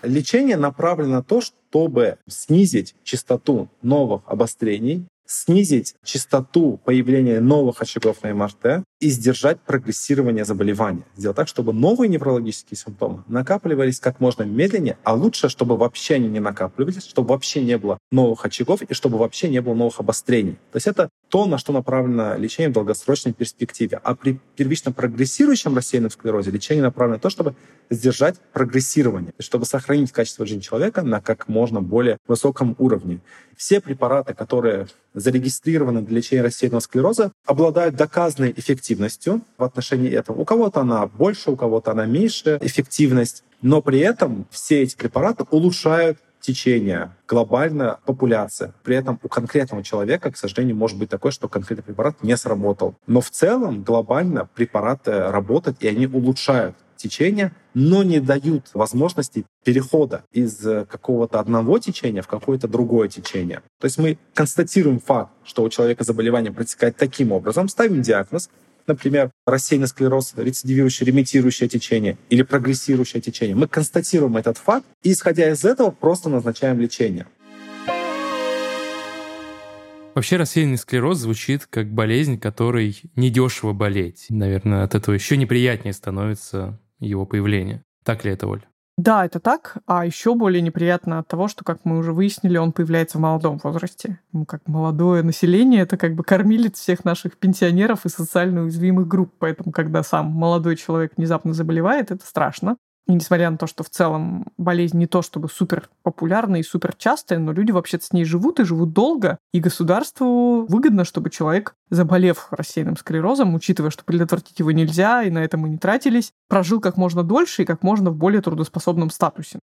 Лечение направлено на то, чтобы снизить частоту новых обострений, снизить частоту появления новых очагов на МРТ и сдержать прогрессирование заболевания. Сделать так, чтобы новые неврологические симптомы накапливались как можно медленнее, а лучше, чтобы вообще они не накапливались, чтобы вообще не было новых очагов и чтобы вообще не было новых обострений. То есть это то, на что направлено лечение в долгосрочной перспективе. А при первично прогрессирующем рассеянном склерозе лечение направлено на то, чтобы сдержать прогрессирование, чтобы сохранить качество жизни человека на как можно более высоком уровне. Все препараты, которые зарегистрированы для лечения рассеянного склероза, обладают доказанной эффективностью в отношении этого. У кого-то она больше, у кого-то она меньше эффективность, но при этом все эти препараты улучшают течение, глобальная популяция. При этом у конкретного человека, к сожалению, может быть такое, что конкретный препарат не сработал. Но в целом глобально препараты работают, и они улучшают течения, но не дают возможности перехода из э, какого-то одного течения в какое-то другое течение. То есть мы констатируем факт, что у человека заболевание протекает таким образом, ставим диагноз, например, рассеянный склероз, рецидивирующее, ремитирующее течение или прогрессирующее течение. Мы констатируем этот факт и, исходя из этого, просто назначаем лечение. Вообще рассеянный склероз звучит как болезнь, которой недешево болеть. Наверное, от этого еще неприятнее становится его появления. Так ли это, Оль? Да, это так. А еще более неприятно от того, что, как мы уже выяснили, он появляется в молодом возрасте. Ну, как молодое население, это как бы кормилец всех наших пенсионеров и социально уязвимых групп. Поэтому, когда сам молодой человек внезапно заболевает, это страшно. И несмотря на то, что в целом болезнь не то чтобы супер популярная и супер частая, но люди вообще-то с ней живут и живут долго. И государству выгодно, чтобы человек, заболев рассеянным склерозом, учитывая, что предотвратить его нельзя, и на этом мы не тратились, прожил как можно дольше и как можно в более трудоспособном статусе.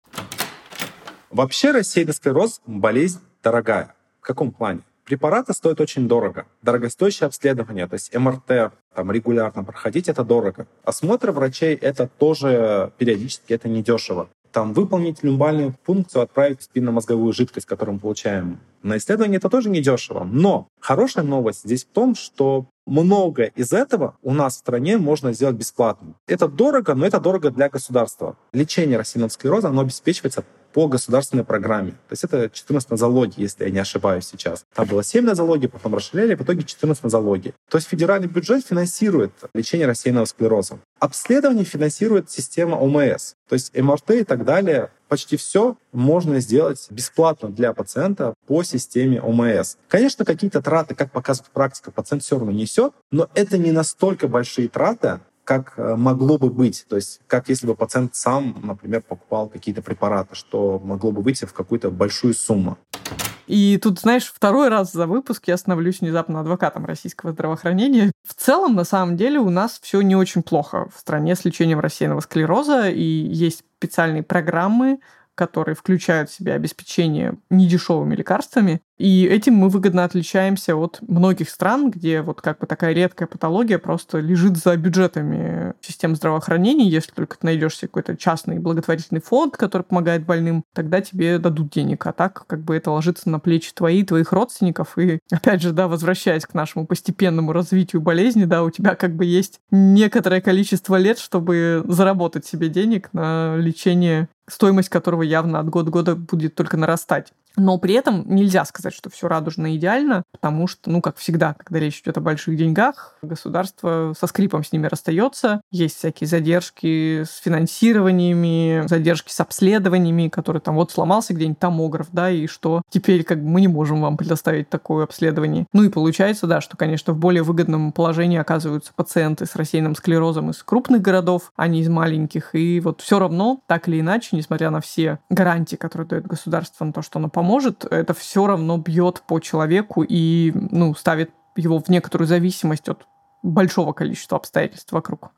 Вообще рассеянный склероз — болезнь дорогая. В каком плане? Препараты стоят очень дорого. Дорогостоящее обследование, то есть МРТ, там регулярно проходить, это дорого. Осмотр врачей — это тоже периодически, это недешево. Там выполнить люмбальную функцию, отправить спинномозговую жидкость, которую мы получаем на исследование, это тоже недешево. Но хорошая новость здесь в том, что много из этого у нас в стране можно сделать бесплатно. Это дорого, но это дорого для государства. Лечение рассеянного склероза, оно обеспечивается по государственной программе. То есть это 14 нозологий, если я не ошибаюсь сейчас. Там было 7 нозологий, потом расширяли, в итоге 14 нозологий. То есть федеральный бюджет финансирует лечение рассеянного склероза. Обследование финансирует система ОМС. То есть МРТ и так далее. Почти все можно сделать бесплатно для пациента по системе ОМС. Конечно, какие-то траты, как показывает практика, пациент все равно несет, но это не настолько большие траты, как э, могло бы быть. То есть как если бы пациент сам, например, покупал какие-то препараты, что могло бы выйти в какую-то большую сумму. И тут, знаешь, второй раз за выпуск я становлюсь внезапно адвокатом российского здравоохранения. В целом, на самом деле, у нас все не очень плохо в стране с лечением рассеянного склероза, и есть специальные программы которые включают в себя обеспечение недешевыми лекарствами. И этим мы выгодно отличаемся от многих стран, где вот как бы такая редкая патология просто лежит за бюджетами систем здравоохранения. Если только ты найдешь себе какой-то частный благотворительный фонд, который помогает больным, тогда тебе дадут денег. А так как бы это ложится на плечи твои, твоих родственников. И опять же, да, возвращаясь к нашему постепенному развитию болезни, да, у тебя как бы есть некоторое количество лет, чтобы заработать себе денег на лечение стоимость которого явно от года к году будет только нарастать. Но при этом нельзя сказать, что все радужно и идеально, потому что, ну, как всегда, когда речь идет о больших деньгах, государство со скрипом с ними расстается. Есть всякие задержки с финансированиями, задержки с обследованиями, которые там вот сломался где-нибудь томограф, да, и что теперь как бы мы не можем вам предоставить такое обследование. Ну и получается, да, что, конечно, в более выгодном положении оказываются пациенты с рассеянным склерозом из крупных городов, а не из маленьких. И вот все равно, так или иначе, несмотря на все гарантии, которые дает государство на то, что оно поможет, поможет, это все равно бьет по человеку и ну, ставит его в некоторую зависимость от большого количества обстоятельств вокруг.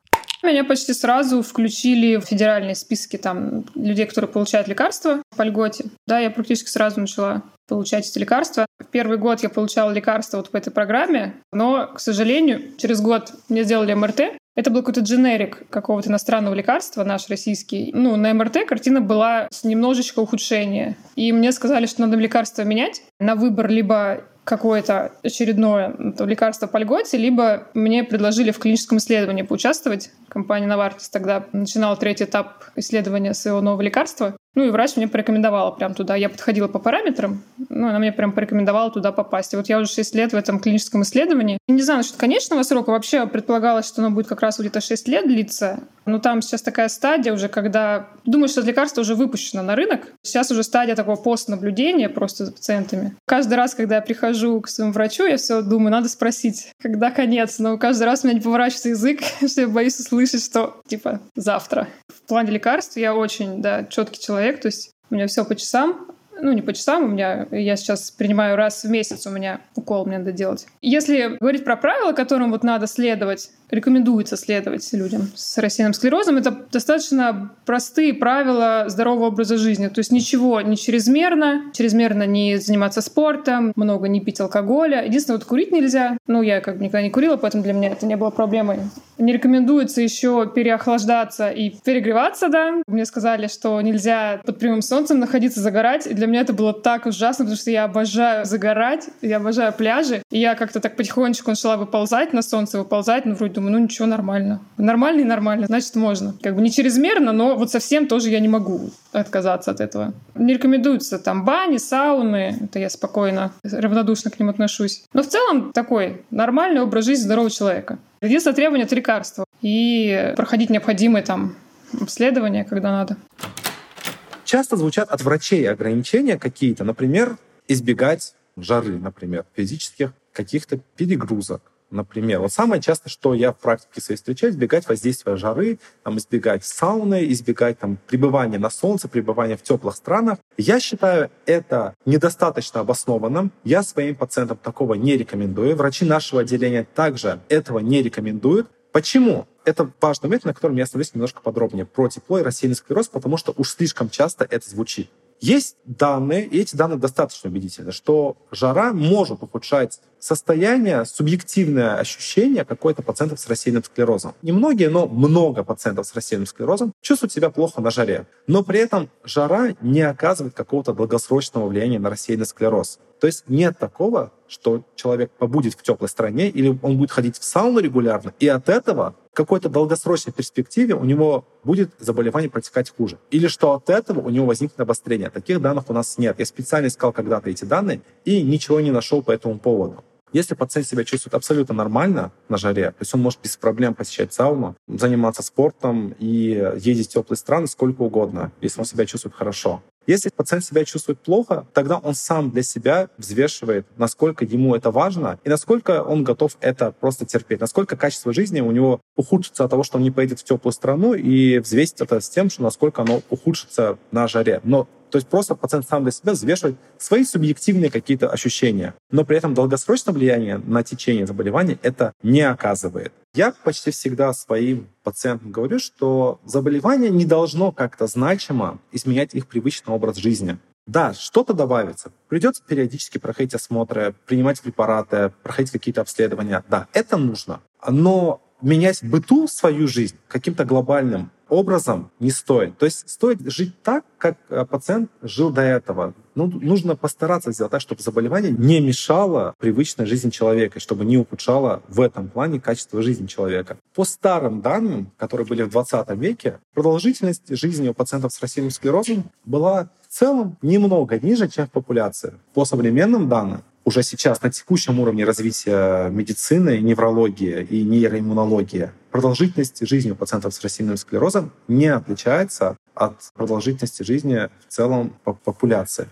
Меня почти сразу включили в федеральные списки там людей, которые получают лекарства по льготе. Да, я практически сразу начала получать эти лекарства. В первый год я получала лекарства вот по этой программе, но, к сожалению, через год мне сделали МРТ, это был какой-то дженерик какого-то иностранного лекарства, наш российский. Ну, на МРТ картина была с немножечко ухудшения. И мне сказали, что надо лекарство менять на выбор либо какое-то очередное лекарство по льготе, либо мне предложили в клиническом исследовании поучаствовать. Компания Novartis тогда начинала третий этап исследования своего нового лекарства. Ну и врач мне порекомендовала прям туда. Я подходила по параметрам, ну, она мне прям порекомендовала туда попасть. И вот я уже 6 лет в этом клиническом исследовании. Не знаю насчет конечного срока. Вообще предполагалось, что оно будет как раз где-то 6 лет длиться. Но там сейчас такая стадия уже, когда думаю, что лекарство уже выпущено на рынок. Сейчас уже стадия такого постнаблюдения просто за пациентами. Каждый раз, когда я прихожу к своему врачу, я все думаю, надо спросить, когда конец. Но каждый раз у меня не поворачивается язык, <laughs> что я боюсь услышать, что типа завтра. В плане лекарств я очень, да, четкий человек, то есть у меня все по часам, ну, не по часам, у меня, я сейчас принимаю раз в месяц, у меня укол мне надо делать. Если говорить про правила, которым вот надо следовать, рекомендуется следовать людям с рассеянным склерозом, это достаточно простые правила здорового образа жизни. То есть ничего не чрезмерно, чрезмерно не заниматься спортом, много не пить алкоголя. Единственное, вот курить нельзя. Ну, я как бы никогда не курила, поэтому для меня это не было проблемой. Не рекомендуется еще переохлаждаться и перегреваться, да. Мне сказали, что нельзя под прямым солнцем находиться, загорать. Для меня это было так ужасно, потому что я обожаю загорать, я обожаю пляжи. И я как-то так потихонечку начала выползать на солнце, выползать, ну, вроде думаю, ну ничего, нормально. Нормально и нормально, значит, можно. Как бы не чрезмерно, но вот совсем тоже я не могу отказаться от этого. Не рекомендуются там бани, сауны, это я спокойно, равнодушно к ним отношусь. Но в целом такой нормальный образ жизни здорового человека. Единственное требование — это лекарство. И проходить необходимые там обследования, когда надо. Часто звучат от врачей ограничения какие-то, например, избегать жары, например, физических каких-то перегрузок, например. Вот самое часто, что я в практике своей встречаю, избегать воздействия жары, там, избегать сауны, избегать там, пребывания на солнце, пребывания в теплых странах. Я считаю это недостаточно обоснованным. Я своим пациентам такого не рекомендую. Врачи нашего отделения также этого не рекомендуют. Почему? Это важный момент, на котором я остановлюсь немножко подробнее про тепло и рассеянный склероз, потому что уж слишком часто это звучит. Есть данные, и эти данные достаточно убедительны, что жара может ухудшать состояние, субъективное ощущение какой-то пациентов с рассеянным склерозом. Немногие, но много пациентов с рассеянным склерозом чувствуют себя плохо на жаре. Но при этом жара не оказывает какого-то долгосрочного влияния на рассеянный склероз. То есть нет такого, что человек побудет в теплой стране или он будет ходить в сауну регулярно, и от этого какой-то долгосрочной перспективе у него будет заболевание протекать хуже. Или что от этого у него возникнет обострение. Таких данных у нас нет. Я специально искал когда-то эти данные и ничего не нашел по этому поводу. Если пациент себя чувствует абсолютно нормально на жаре, то есть он может без проблем посещать сауну, заниматься спортом и ездить в теплые страны сколько угодно, если он себя чувствует хорошо. Если пациент себя чувствует плохо, тогда он сам для себя взвешивает, насколько ему это важно и насколько он готов это просто терпеть, насколько качество жизни у него ухудшится от того, что он не поедет в теплую страну, и взвесить это с тем, что насколько оно ухудшится на жаре. Но То есть просто пациент сам для себя взвешивает свои субъективные какие-то ощущения. Но при этом долгосрочное влияние на течение заболевания это не оказывает. Я почти всегда своим пациентам говорю, что заболевание не должно как-то значимо изменять их привычный образ жизни. Да, что-то добавится. Придется периодически проходить осмотры, принимать препараты, проходить какие-то обследования. Да, это нужно. Но менять быту свою жизнь каким-то глобальным образом не стоит. То есть стоит жить так, как э, пациент жил до этого. Ну, нужно постараться сделать так, чтобы заболевание не мешало привычной жизни человека, чтобы не ухудшало в этом плане качество жизни человека. По старым данным, которые были в 20 веке, продолжительность жизни у пациентов с рассеянным склерозом была целом немного ниже, чем в популяции. По современным данным, уже сейчас на текущем уровне развития медицины, неврологии и нейроиммунологии продолжительность жизни у пациентов с рассеянным склерозом не отличается от продолжительности жизни в целом по популяции.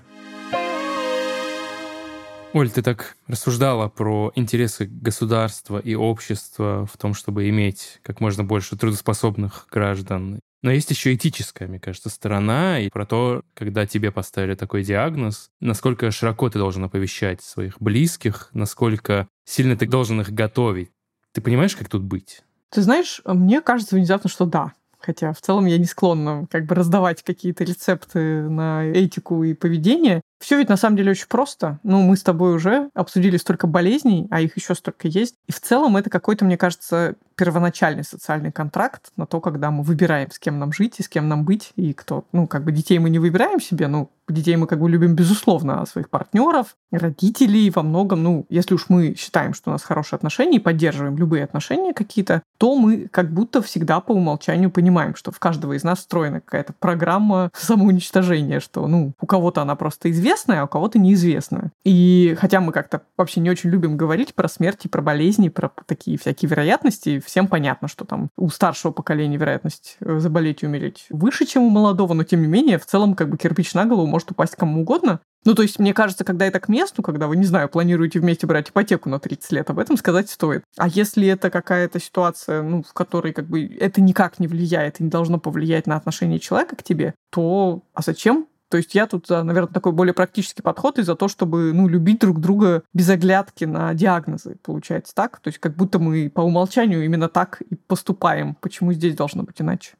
Оль, ты так рассуждала про интересы государства и общества в том, чтобы иметь как можно больше трудоспособных граждан. Но есть еще этическая, мне кажется, сторона, и про то, когда тебе поставили такой диагноз, насколько широко ты должен оповещать своих близких, насколько сильно ты должен их готовить. Ты понимаешь, как тут быть? Ты знаешь, мне кажется внезапно, что да. Хотя в целом я не склонна как бы раздавать какие-то рецепты на этику и поведение. Все ведь на самом деле очень просто. Ну, мы с тобой уже обсудили столько болезней, а их еще столько есть. И в целом это какой-то, мне кажется, первоначальный социальный контракт на то, когда мы выбираем, с кем нам жить и с кем нам быть, и кто. Ну, как бы детей мы не выбираем себе, ну, детей мы как бы любим, безусловно, а своих партнеров, родителей во многом. Ну, если уж мы считаем, что у нас хорошие отношения и поддерживаем любые отношения какие-то, то мы как будто всегда по умолчанию понимаем, что в каждого из нас встроена какая-то программа самоуничтожения, что, ну, у кого-то она просто известная, а у кого-то неизвестная. И хотя мы как-то вообще не очень любим говорить про смерти, про болезни, про такие всякие вероятности, всем понятно, что там у старшего поколения вероятность э, заболеть и умереть выше, чем у молодого, но тем не менее, в целом, как бы кирпич на голову может упасть кому угодно. Ну, то есть, мне кажется, когда это к месту, когда вы, не знаю, планируете вместе брать ипотеку на 30 лет, об этом сказать стоит. А если это какая-то ситуация, ну, в которой как бы это никак не влияет и не должно повлиять на отношение человека к тебе, то а зачем то есть я тут, наверное, такой более практический подход и за то, чтобы ну, любить друг друга без оглядки на диагнозы, получается так. То есть как будто мы по умолчанию именно так и поступаем. Почему здесь должно быть иначе?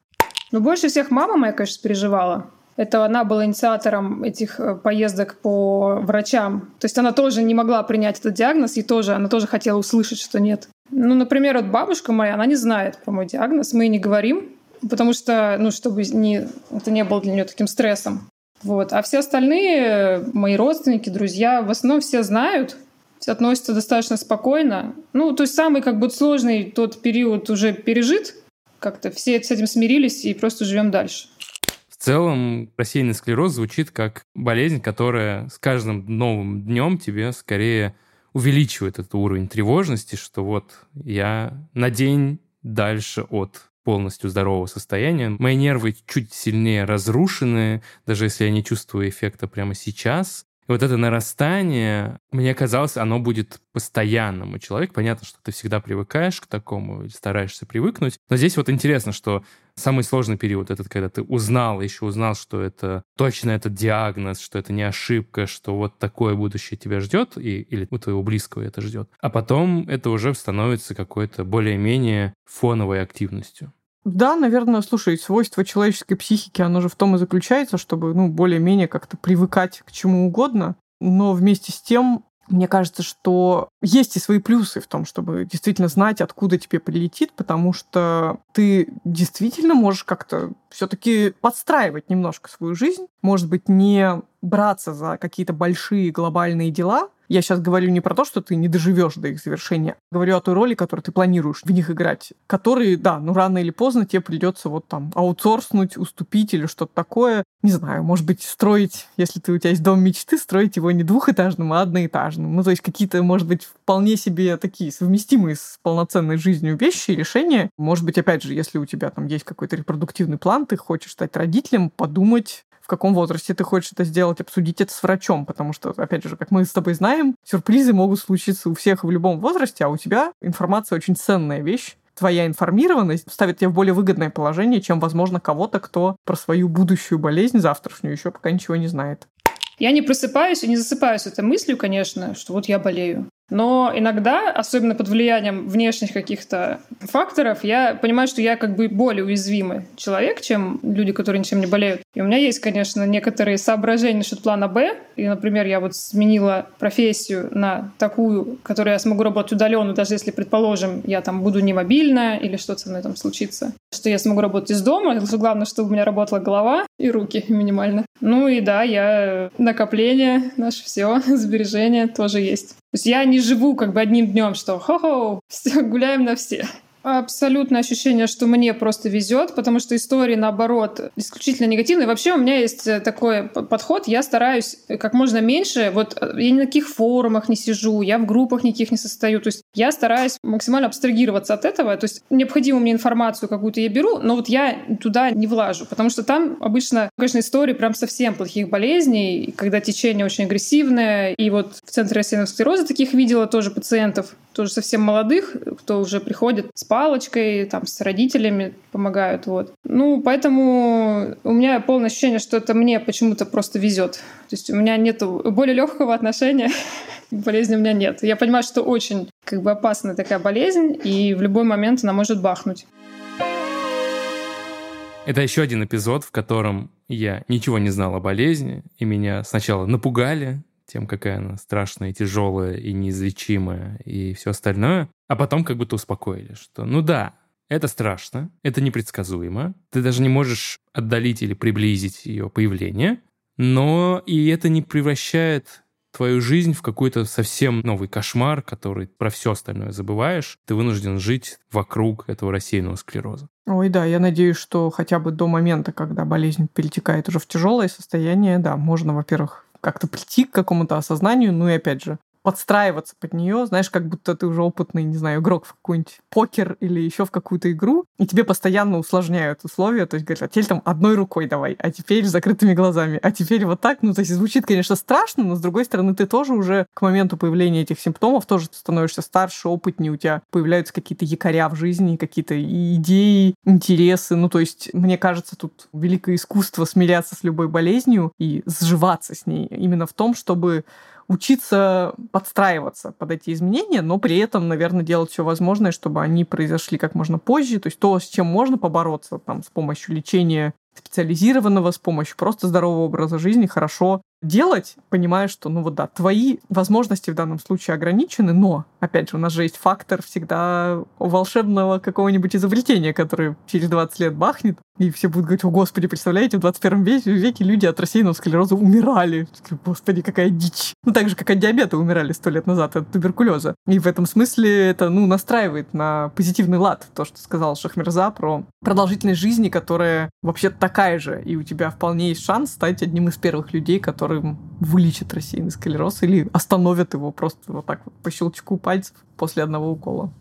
Ну, больше всех мама моя, конечно, переживала. Это она была инициатором этих э, поездок по врачам. То есть она тоже не могла принять этот диагноз, и тоже она тоже хотела услышать, что нет. Ну, например, вот бабушка моя, она не знает про мой диагноз, мы не говорим, потому что, ну, чтобы не, это не было для нее таким стрессом. Вот. А все остальные, мои родственники, друзья, в основном все знают, относятся достаточно спокойно. Ну, то есть самый как бы сложный тот период уже пережит, как-то все с этим смирились и просто живем дальше. В целом, рассеянный склероз звучит как болезнь, которая с каждым новым днем тебе скорее увеличивает этот уровень тревожности, что вот я на день дальше от полностью здорового состояния. Мои нервы чуть сильнее разрушены, даже если я не чувствую эффекта прямо сейчас. И вот это нарастание, мне казалось, оно будет постоянным у человека. Понятно, что ты всегда привыкаешь к такому, стараешься привыкнуть. Но здесь вот интересно, что самый сложный период, этот, когда ты узнал, еще узнал, что это точно этот диагноз, что это не ошибка, что вот такое будущее тебя ждет, и, или у твоего близкого это ждет. А потом это уже становится какой-то более-менее фоновой активностью. Да, наверное, слушай, свойство человеческой психики, оно же в том и заключается, чтобы, ну, более-менее как-то привыкать к чему угодно, но вместе с тем мне кажется, что есть и свои плюсы в том, чтобы действительно знать, откуда тебе прилетит, потому что ты действительно можешь как-то все-таки подстраивать немножко свою жизнь. Может быть, не браться за какие-то большие глобальные дела, я сейчас говорю не про то, что ты не доживешь до их завершения, говорю о той роли, которую ты планируешь в них играть, которые, да, ну рано или поздно тебе придется вот там аутсорснуть, уступить или что-то такое. Не знаю, может быть, строить, если ты у тебя есть дом мечты, строить его не двухэтажным, а одноэтажным. Ну, то есть какие-то, может быть, вполне себе такие совместимые с полноценной жизнью вещи и решения. Может быть, опять же, если у тебя там есть какой-то репродуктивный план, ты хочешь стать родителем, подумать, в каком возрасте ты хочешь это сделать, обсудить это с врачом, потому что, опять же, как мы с тобой знаем, сюрпризы могут случиться у всех в любом возрасте, а у тебя информация очень ценная вещь, твоя информированность ставит тебя в более выгодное положение, чем, возможно, кого-то, кто про свою будущую болезнь завтрашнюю еще пока ничего не знает. Я не просыпаюсь и не засыпаюсь этой мыслью, конечно, что вот я болею. Но иногда, особенно под влиянием внешних каких-то факторов, я понимаю, что я как бы более уязвимый человек, чем люди, которые ничем не болеют. И у меня есть, конечно, некоторые соображения насчет плана «Б». И, например, я вот сменила профессию на такую, которую я смогу работать удаленно, даже если, предположим, я там буду не мобильная или что-то со мной там случится. Что я смогу работать из дома. Главное, чтобы у меня работала голова и руки <laughs> минимально. Ну и да, я накопление, наше все, <laughs> сбережения тоже есть. Есть я не живу как бы одним днем, что хо-хо, гуляем на все абсолютное ощущение, что мне просто везет, потому что истории, наоборот, исключительно негативные. Вообще у меня есть э, такой подход, я стараюсь как можно меньше, вот э, я ни на каких форумах не сижу, я в группах никаких не состою, то есть я стараюсь максимально абстрагироваться от этого, то есть необходимую мне информацию какую-то я беру, но вот я туда не влажу, потому что там обычно, конечно, истории прям совсем плохих болезней, когда течение очень агрессивное, и вот в Центре рассеянного склероза таких видела тоже пациентов, тоже совсем молодых, кто уже приходит с палочкой, там, с родителями помогают, вот. Ну, поэтому у меня полное ощущение, что это мне почему-то просто везет. То есть у меня нет более легкого отношения <laughs> болезни у меня нет. Я понимаю, что очень как бы опасная такая болезнь, и в любой момент она может бахнуть. Это еще один эпизод, в котором я ничего не знал о болезни, и меня сначала напугали, тем, какая она страшная, тяжелая и неизлечимая и все остальное, а потом как будто успокоили, что ну да, это страшно, это непредсказуемо, ты даже не можешь отдалить или приблизить ее появление, но и это не превращает твою жизнь в какой-то совсем новый кошмар, который про все остальное забываешь, ты вынужден жить вокруг этого рассеянного склероза. Ой, да, я надеюсь, что хотя бы до момента, когда болезнь перетекает уже в тяжелое состояние, да, можно, во-первых, как-то прийти к какому-то осознанию, ну и опять же, подстраиваться под нее, знаешь, как будто ты уже опытный, не знаю, игрок в какой-нибудь покер или еще в какую-то игру, и тебе постоянно усложняют условия, то есть говорят, а теперь там одной рукой давай, а теперь с закрытыми глазами, а теперь вот так, ну, то есть звучит, конечно, страшно, но с другой стороны, ты тоже уже к моменту появления этих симптомов тоже становишься старше, опытнее, у тебя появляются какие-то якоря в жизни, какие-то идеи, интересы, ну, то есть, мне кажется, тут великое искусство смиряться с любой болезнью и сживаться с ней именно в том, чтобы учиться подстраиваться под эти изменения, но при этом, наверное, делать все возможное, чтобы они произошли как можно позже. То есть то, с чем можно побороться там, с помощью лечения специализированного, с помощью просто здорового образа жизни, хорошо делать, понимая, что, ну вот да, твои возможности в данном случае ограничены, но, опять же, у нас же есть фактор всегда волшебного какого-нибудь изобретения, которое через 20 лет бахнет, и все будут говорить, о, господи, представляете, в 21 веке, веке люди от рассеянного склероза умирали. Господи, какая дичь. Ну, так же, как от диабета умирали сто лет назад, от туберкулеза. И в этом смысле это, ну, настраивает на позитивный лад то, что сказал Шахмерза про продолжительность жизни, которая вообще такая же, и у тебя вполне есть шанс стать одним из первых людей, которым вылечат рассеянный склероз или остановят его просто вот так вот по щелчку пальцев после одного укола.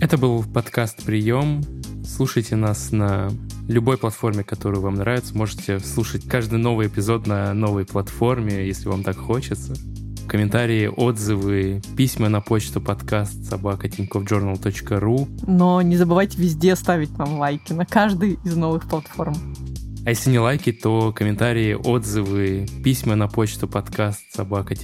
Это был подкаст «Прием». Слушайте нас на любой платформе, которую вам нравится. Можете слушать каждый новый эпизод на новой платформе, если вам так хочется. Комментарии, отзывы, письма на почту подкаст собака ру. Но не забывайте везде ставить нам лайки на каждой из новых платформ. А если не лайки, то комментарии, отзывы, письма на почту подкаст собака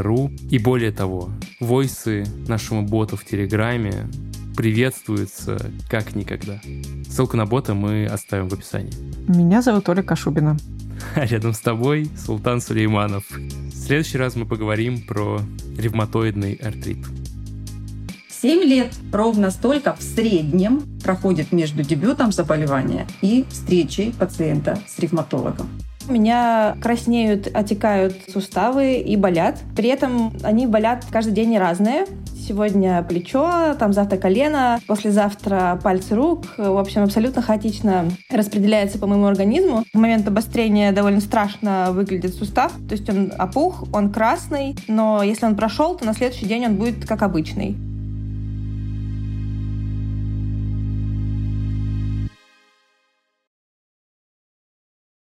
ру. И более того, войсы нашему боту в Телеграме приветствуются как никогда. Ссылку на бота мы оставим в описании. Меня зовут Оля Кашубина. <laughs> А рядом с тобой Султан Сулейманов. В следующий раз мы поговорим про ревматоидный артрит. 7 лет ровно столько в среднем проходит между дебютом заболевания и встречей пациента с ревматологом. У меня краснеют, отекают суставы и болят. При этом они болят каждый день разные. Сегодня плечо, там завтра колено, послезавтра пальцы рук. В общем, абсолютно хаотично распределяется по моему организму. В момент обострения довольно страшно выглядит сустав. То есть он опух, он красный, но если он прошел, то на следующий день он будет как обычный.